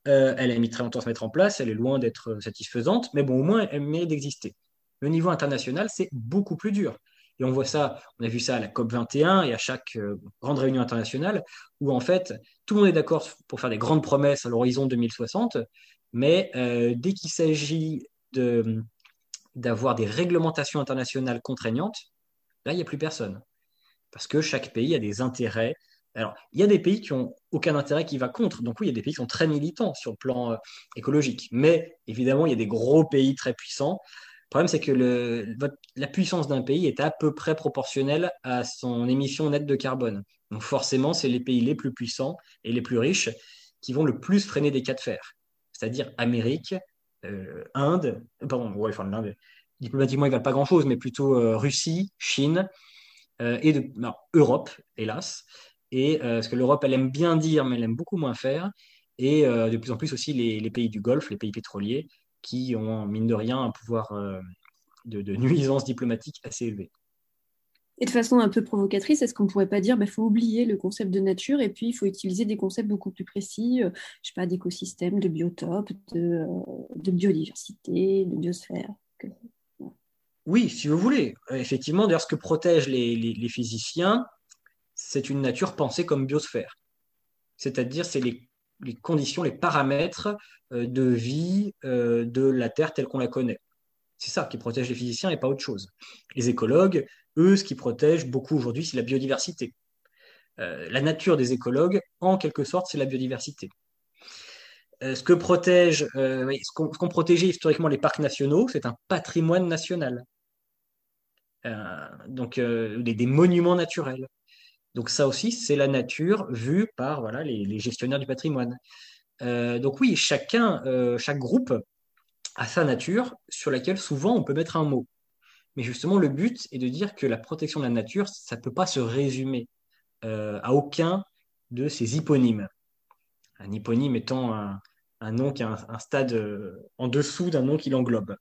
Elle a mis très longtemps à se mettre en place, elle est loin d'être satisfaisante, mais bon, au moins, elle mérite d'exister. Le niveau international, c'est beaucoup plus dur. Et on voit ça, on a vu ça à la COP 21 et à chaque euh, grande réunion internationale, où en fait, tout le monde est d'accord pour faire des grandes promesses à l'horizon 2060, mais euh, dès qu'il s'agit d'avoir des réglementations internationales contraignantes, là, il n'y a plus personne. Parce que chaque pays a des intérêts alors, il y a des pays qui ont aucun intérêt qui va contre. Donc oui, il y a des pays qui sont très militants sur le plan euh, écologique. Mais évidemment, il y a des gros pays très puissants. Le problème, c'est que la puissance d'un pays est à peu près proportionnelle à son émission nette de carbone. Donc forcément, c'est les pays les plus puissants et les plus riches qui vont le plus freiner des cas de fer. C'est-à-dire Amérique, euh, Inde, pardon, ouais, enfin l'Inde, diplomatiquement, ils ne valent pas grand-chose, mais plutôt euh, Russie, Chine et Europe, hélas et euh, ce que l'Europe, elle aime bien dire, mais elle aime beaucoup moins faire, et euh, de plus en plus aussi les, pays du Golfe, les pays pétroliers, qui ont, mine de rien, un pouvoir euh, de, nuisance diplomatique assez élevé. Et de façon un peu provocatrice, est-ce qu'on ne pourrait pas dire qu'il bah, faut oublier le concept de nature et puis il faut utiliser des concepts beaucoup plus précis, euh, je sais pas, d'écosystème, de biotope, de, de, biodiversité, de biosphère Oui, si vous voulez. Effectivement, d'ailleurs, ce que protègent les, les physiciens, c'est une nature pensée comme biosphère. C'est-à-dire, c'est les les conditions, les paramètres euh, de vie euh, de la Terre telle qu'on la connaît. C'est ça qui protège les physiciens et pas autre chose. Les écologues, eux, ce qui protège beaucoup aujourd'hui, c'est la biodiversité. Euh, la nature des écologues, en quelque sorte, c'est la biodiversité. ce que protège, ce qu'ont protégé historiquement les parcs nationaux, c'est un patrimoine national. donc des, monuments naturels. Donc ça aussi, c'est la nature vue par voilà, les, gestionnaires du patrimoine. Euh, donc oui, chacun, euh, chaque groupe a sa nature sur laquelle souvent on peut mettre un mot. Mais justement, le but est de dire que la protection de la nature, ça ne peut pas se résumer euh, à aucun de ces hyponymes. Un hyponyme étant un, nom qui a un, stade en dessous d'un nom qui l'englobe.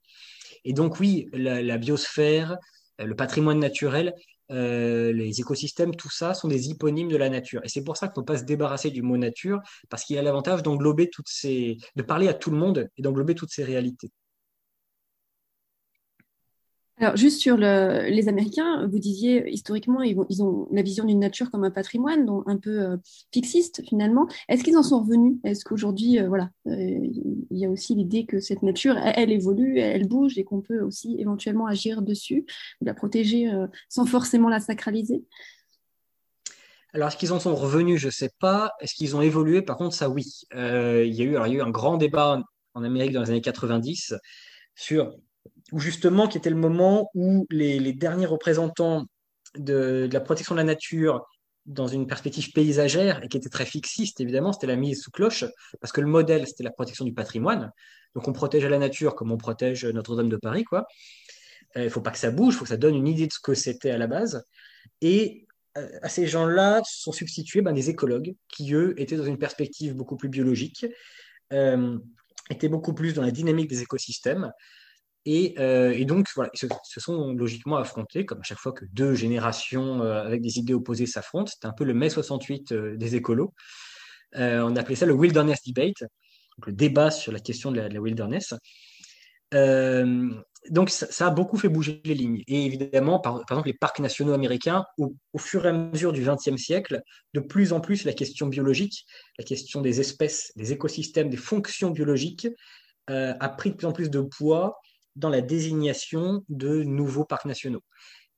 Et donc oui, la biosphère, le patrimoine naturel, euh, les écosystèmes, tout ça sont des hyponymes de la nature. Et c'est pour ça qu'il ne faut pas se débarrasser du mot nature, parce qu'il a l'avantage d'englober toutes ces, de parler à tout le monde et d'englober toutes ces réalités. Alors, juste sur les Américains, vous disiez historiquement, ils, ont la vision d'une nature comme un patrimoine, donc un peu euh, fixiste finalement. Est-ce qu'ils en sont revenus? Est-ce qu'aujourd'hui, euh, voilà, euh, il y a aussi l'idée que cette nature, elle, évolue, elle, bouge et qu'on peut aussi éventuellement agir dessus, la protéger sans forcément la sacraliser? Alors, est-ce qu'ils en sont revenus? Je ne sais pas. Est-ce qu'ils ont évolué? Par contre, ça, oui. il, y a eu, il y a eu un grand débat en Amérique dans les années 90 sur où justement, qui était le moment où les, derniers représentants de, la protection de la nature dans une perspective paysagère et qui était très fixiste, évidemment, c'était la mise sous cloche, parce que le modèle, c'était la protection du patrimoine. Donc on protège la nature comme on protège Notre-Dame de Paris, quoi. Il euh, ne faut pas que ça bouge, il faut que ça donne une idée de ce que c'était à la base. Et euh, à ces gens-là sont substitués ben, des écologues qui, eux, étaient dans une perspective beaucoup plus biologique, euh, étaient beaucoup plus dans la dynamique des écosystèmes, euh, et, donc, voilà, ils se, sont logiquement affrontés, comme à chaque fois que deux générations euh, avec des idées opposées s'affrontent. C'était un peu le mai 68 euh, des écolos. on appelait ça le wilderness debate, le débat sur la question de la, wilderness. donc, ça, a beaucoup fait bouger les lignes. Et évidemment, par, exemple, les parcs nationaux américains, au fur et à mesure du XXe siècle, de plus en plus, la question biologique, la question des espèces, des écosystèmes, des fonctions biologiques, a pris de plus en plus de poids dans la désignation de nouveaux parcs nationaux.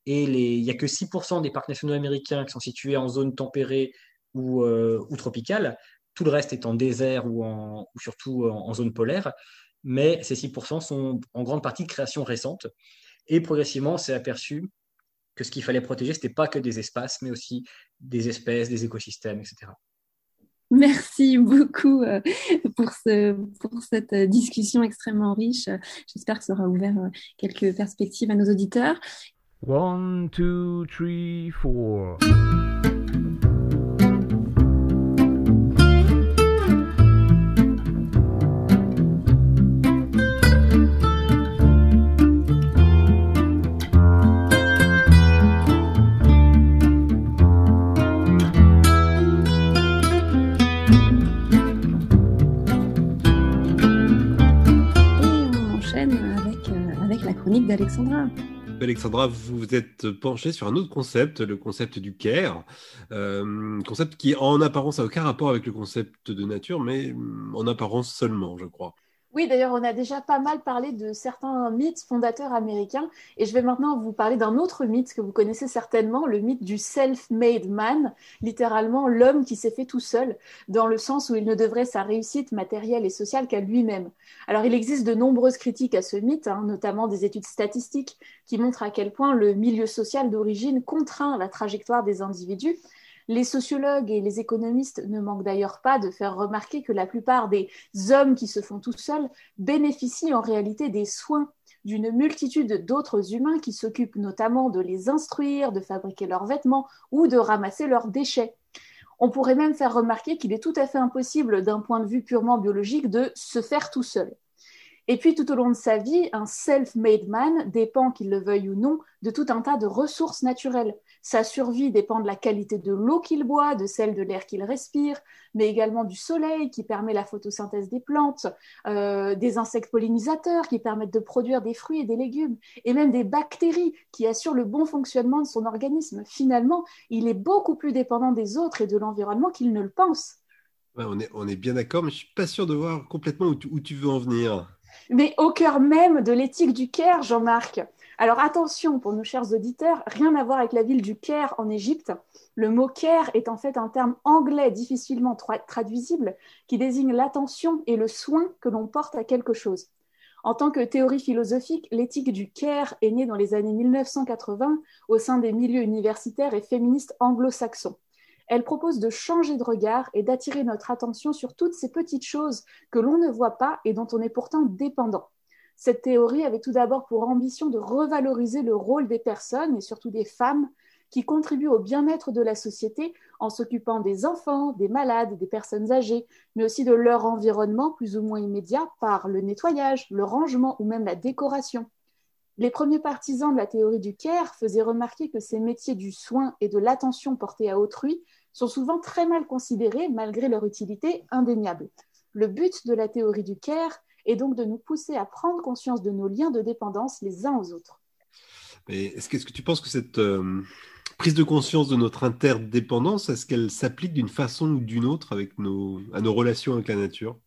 Et il n'y a que 6% des parcs nationaux américains qui sont situés en zone tempérée ou, euh, tropicale. Tout le reste est en désert ou, surtout en, zone polaire. Mais ces 6% sont en grande partie de création récente. Et progressivement, on s'est aperçu que ce qu'il fallait protéger, ce n'était pas que des espaces, mais aussi des espèces, des écosystèmes, etc. Merci beaucoup euh, pour, ce, pour cette euh, discussion extrêmement riche. J'espère que ça aura ouvert euh, quelques perspectives à nos auditeurs. One, two, three, four. Alexandra, vous vous êtes penchée sur un autre concept, le concept du care, euh, concept qui en apparence n'a aucun rapport avec le concept de nature, mais en apparence seulement, je crois. Oui, d'ailleurs, on a déjà pas mal parlé de certains mythes fondateurs américains. Et je vais maintenant vous parler d'un autre mythe que vous connaissez certainement, le mythe du self-made man, littéralement l'homme qui s'est fait tout seul, dans le sens où il ne devrait sa réussite matérielle et sociale qu'à lui-même. Alors, il existe de nombreuses critiques à ce mythe, hein, notamment des études statistiques qui montrent à quel point le milieu social d'origine contraint la trajectoire des individus les sociologues et les économistes ne manquent d'ailleurs pas de faire remarquer que la plupart des hommes qui se font tout seuls bénéficient en réalité des soins d'une multitude d'autres humains qui s'occupent notamment de les instruire, de fabriquer leurs vêtements ou de ramasser leurs déchets. On pourrait même faire remarquer qu'il est tout à fait impossible d'un point de vue purement biologique de se faire tout seul. Et puis tout au long de sa vie, un self-made man dépend, qu'il le veuille ou non, de tout un tas de ressources naturelles. Sa survie dépend de la qualité de l'eau qu'il boit, de celle de l'air qu'il respire, mais également du soleil qui permet la photosynthèse des plantes, euh, des insectes pollinisateurs qui permettent de produire des fruits et des légumes, et même des bactéries qui assurent le bon fonctionnement de son organisme. Finalement, il est beaucoup plus dépendant des autres et de l'environnement qu'il ne le pense. on, est, on est bien d'accord, mais je suis pas sûr de voir complètement où tu, où tu veux en venir mais au cœur même de l'éthique du Caire, Jean-Marc. Alors attention pour nos chers auditeurs, rien à voir avec la ville du Caire en Égypte. Le mot Caire est en fait un terme anglais difficilement traduisible qui désigne l'attention et le soin que l'on porte à quelque chose. En tant que théorie philosophique, l'éthique du Caire est née dans les années 1980 au sein des milieux universitaires et féministes anglo-saxons. Elle propose de changer de regard et d'attirer notre attention sur toutes ces petites choses que l'on ne voit pas et dont on est pourtant dépendant. Cette théorie avait tout d'abord pour ambition de revaloriser le rôle des personnes et surtout des femmes qui contribuent au bien-être de la société en s'occupant des enfants, des malades, des personnes âgées, mais aussi de leur environnement plus ou moins immédiat par le nettoyage, le rangement ou même la décoration. Les premiers partisans de la théorie du care faisaient remarquer que ces métiers du soin et de l'attention portée à autrui sont souvent très mal considérés malgré leur utilité indéniable. Le but de la théorie du care est donc de nous pousser à prendre conscience de nos liens de dépendance les uns aux autres. Est-ce que, tu penses que cette euh, prise de conscience de notre interdépendance, est-ce qu'elle s'applique d'une façon ou d'une autre avec nos, à nos relations avec la nature?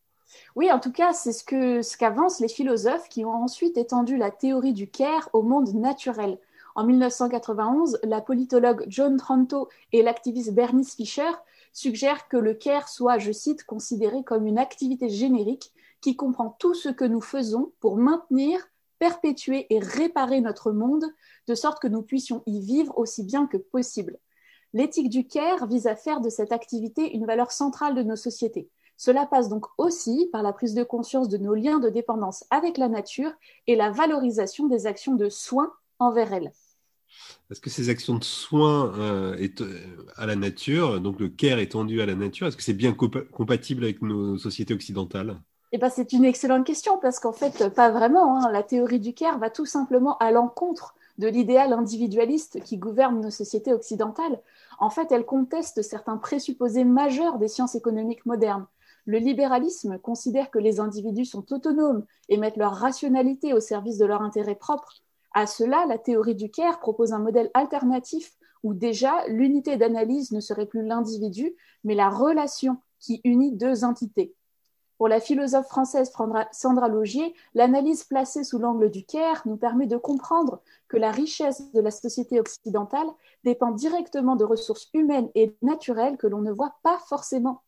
Oui, en tout cas, c'est ce que ce qu'avancent les philosophes qui ont ensuite étendu la théorie du care au monde naturel. En 1991, la politologue John Tranto et l'activiste Bernice Fischer suggèrent que le care soit, je cite, considéré comme une activité générique qui comprend tout ce que nous faisons pour maintenir, perpétuer et réparer notre monde, de sorte que nous puissions y vivre aussi bien que possible. L'éthique du care vise à faire de cette activité une valeur centrale de nos sociétés. Cela passe donc aussi par la prise de conscience de nos liens de dépendance avec la nature et la valorisation des actions de soins envers elle. Est-ce que ces actions de soins euh, euh, à la nature, donc le care étendu à la nature, est-ce que c'est bien compatible avec nos sociétés occidentales? Eh ben, c'est une excellente question parce qu'en fait, pas vraiment. Hein. La théorie du care va tout simplement à l'encontre de l'idéal individualiste qui gouverne nos sociétés occidentales. En fait, elle conteste certains présupposés majeurs des sciences économiques modernes. Le libéralisme considère que les individus sont autonomes et mettent leur rationalité au service de leur intérêt propre. À cela, la théorie du Caire propose un modèle alternatif où déjà l'unité d'analyse ne serait plus l'individu, mais la relation qui unit deux entités. Pour la philosophe française Sandra Logier, l'analyse placée sous l'angle du Caire nous permet de comprendre que la richesse de la société occidentale dépend directement de ressources humaines et naturelles que l'on ne voit pas forcément.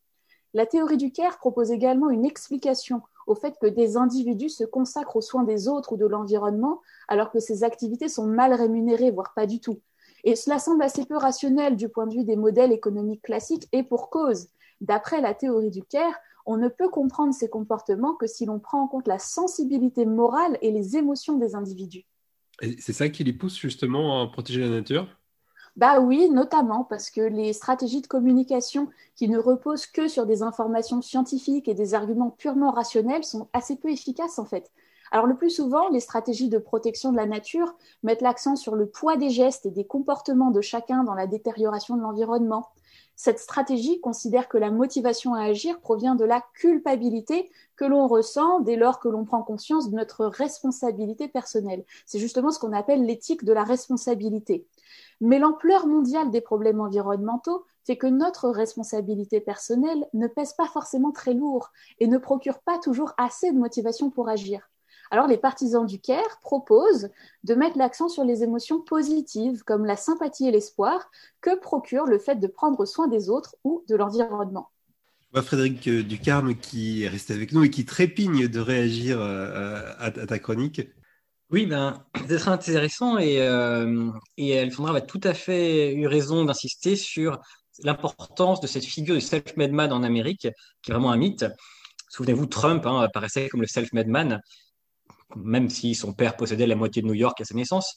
La théorie du care propose également une explication au fait que des individus se consacrent aux soins des autres ou de l'environnement alors que ces activités sont mal rémunérées, voire pas du tout. Et cela semble assez peu rationnel du point de vue des modèles économiques classiques et pour cause. D'après la théorie du care, on ne peut comprendre ces comportements que si l'on prend en compte la sensibilité morale et les émotions des individus. C'est ça qui les pousse justement à protéger la nature? Bah oui, notamment parce que les stratégies de communication qui ne reposent que sur des informations scientifiques et des arguments purement rationnels sont assez peu efficaces en fait. Alors le plus souvent, les stratégies de protection de la nature mettent l'accent sur le poids des gestes et des comportements de chacun dans la détérioration de l'environnement. Cette stratégie considère que la motivation à agir provient de la culpabilité que l'on ressent dès lors que l'on prend conscience de notre responsabilité personnelle. C'est justement ce qu'on appelle l'éthique de la responsabilité. Mais l'ampleur mondiale des problèmes environnementaux fait que notre responsabilité personnelle ne pèse pas forcément très lourd et ne procure pas toujours assez de motivation pour agir. Alors les partisans du CARE proposent de mettre l'accent sur les émotions positives comme la sympathie et l'espoir que procure le fait de prendre soin des autres ou de l'environnement. Frédéric Ducarme qui est resté avec nous et qui trépigne de réagir euh, à ta chronique. Oui, ben, c'est très intéressant et, euh, et Alexandra a tout à fait eu raison d'insister sur l'importance de cette figure du self-made man en Amérique, qui est vraiment un mythe. Souvenez-vous, Trump hein, apparaissait comme le self-made man, même si son père possédait la moitié de New York à sa naissance.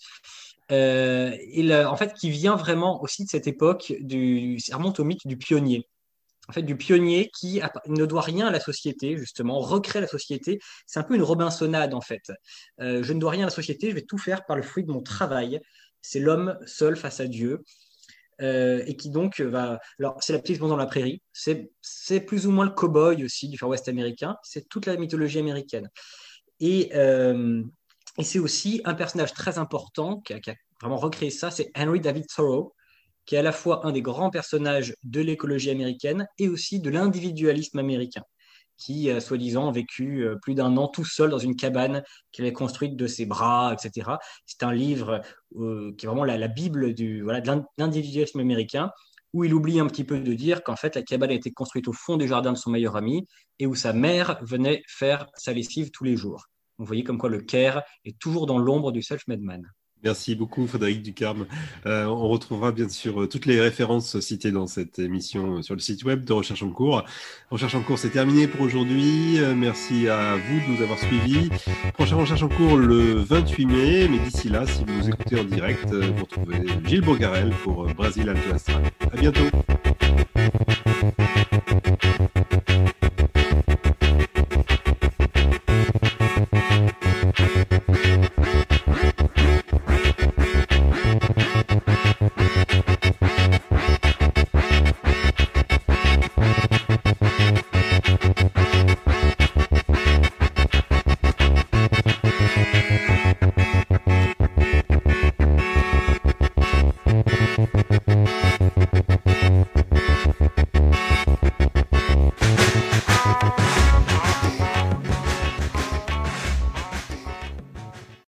Euh, il, en fait, qui vient vraiment aussi de cette époque, du, ça remonte au mythe du pionnier. en fait, du pionnier qui ne doit rien à la société, justement, recrée la société. C'est un peu une Robinsonade, en fait. Euh, je ne dois rien à la société, je vais tout faire par le fruit de mon travail. C'est l'homme seul face à Dieu. Euh, et qui donc va. Alors, c'est la petite dans la prairie. C'est plus ou moins le cow-boy aussi du Far West américain. C'est toute la mythologie américaine. Et, euh, et c'est aussi un personnage très important qui a, vraiment recréé ça. C'est Henry David Thoreau, qui est à la fois un des grands personnages de l'écologie américaine et aussi de l'individualisme américain, qui, a soi-disant, vécu euh, plus d'un an tout seul dans une cabane qu'il avait construite de ses bras, etc. C'est un livre euh, qui est vraiment la, Bible du, voilà, de l'individualisme américain, où il oublie un petit peu de dire qu'en fait, la cabane a été construite au fond du jardin de son meilleur ami et où sa mère venait faire sa lessive tous les jours. Vous voyez comme quoi le care est toujours dans l'ombre du self-made man. Merci beaucoup, Frédéric Ducarme. Euh, on retrouvera bien sûr euh, toutes les références citées dans cette émission euh, sur le site web de Recherche en cours. Recherche en cours, c'est terminé pour aujourd'hui. merci à vous de nous avoir suivis. Prochaine Recherche en cours le 28 mai, mais d'ici là, si vous nous écoutez en direct, vous retrouvez Gilles Bogarel pour Brésil Alto Astral. À bientôt.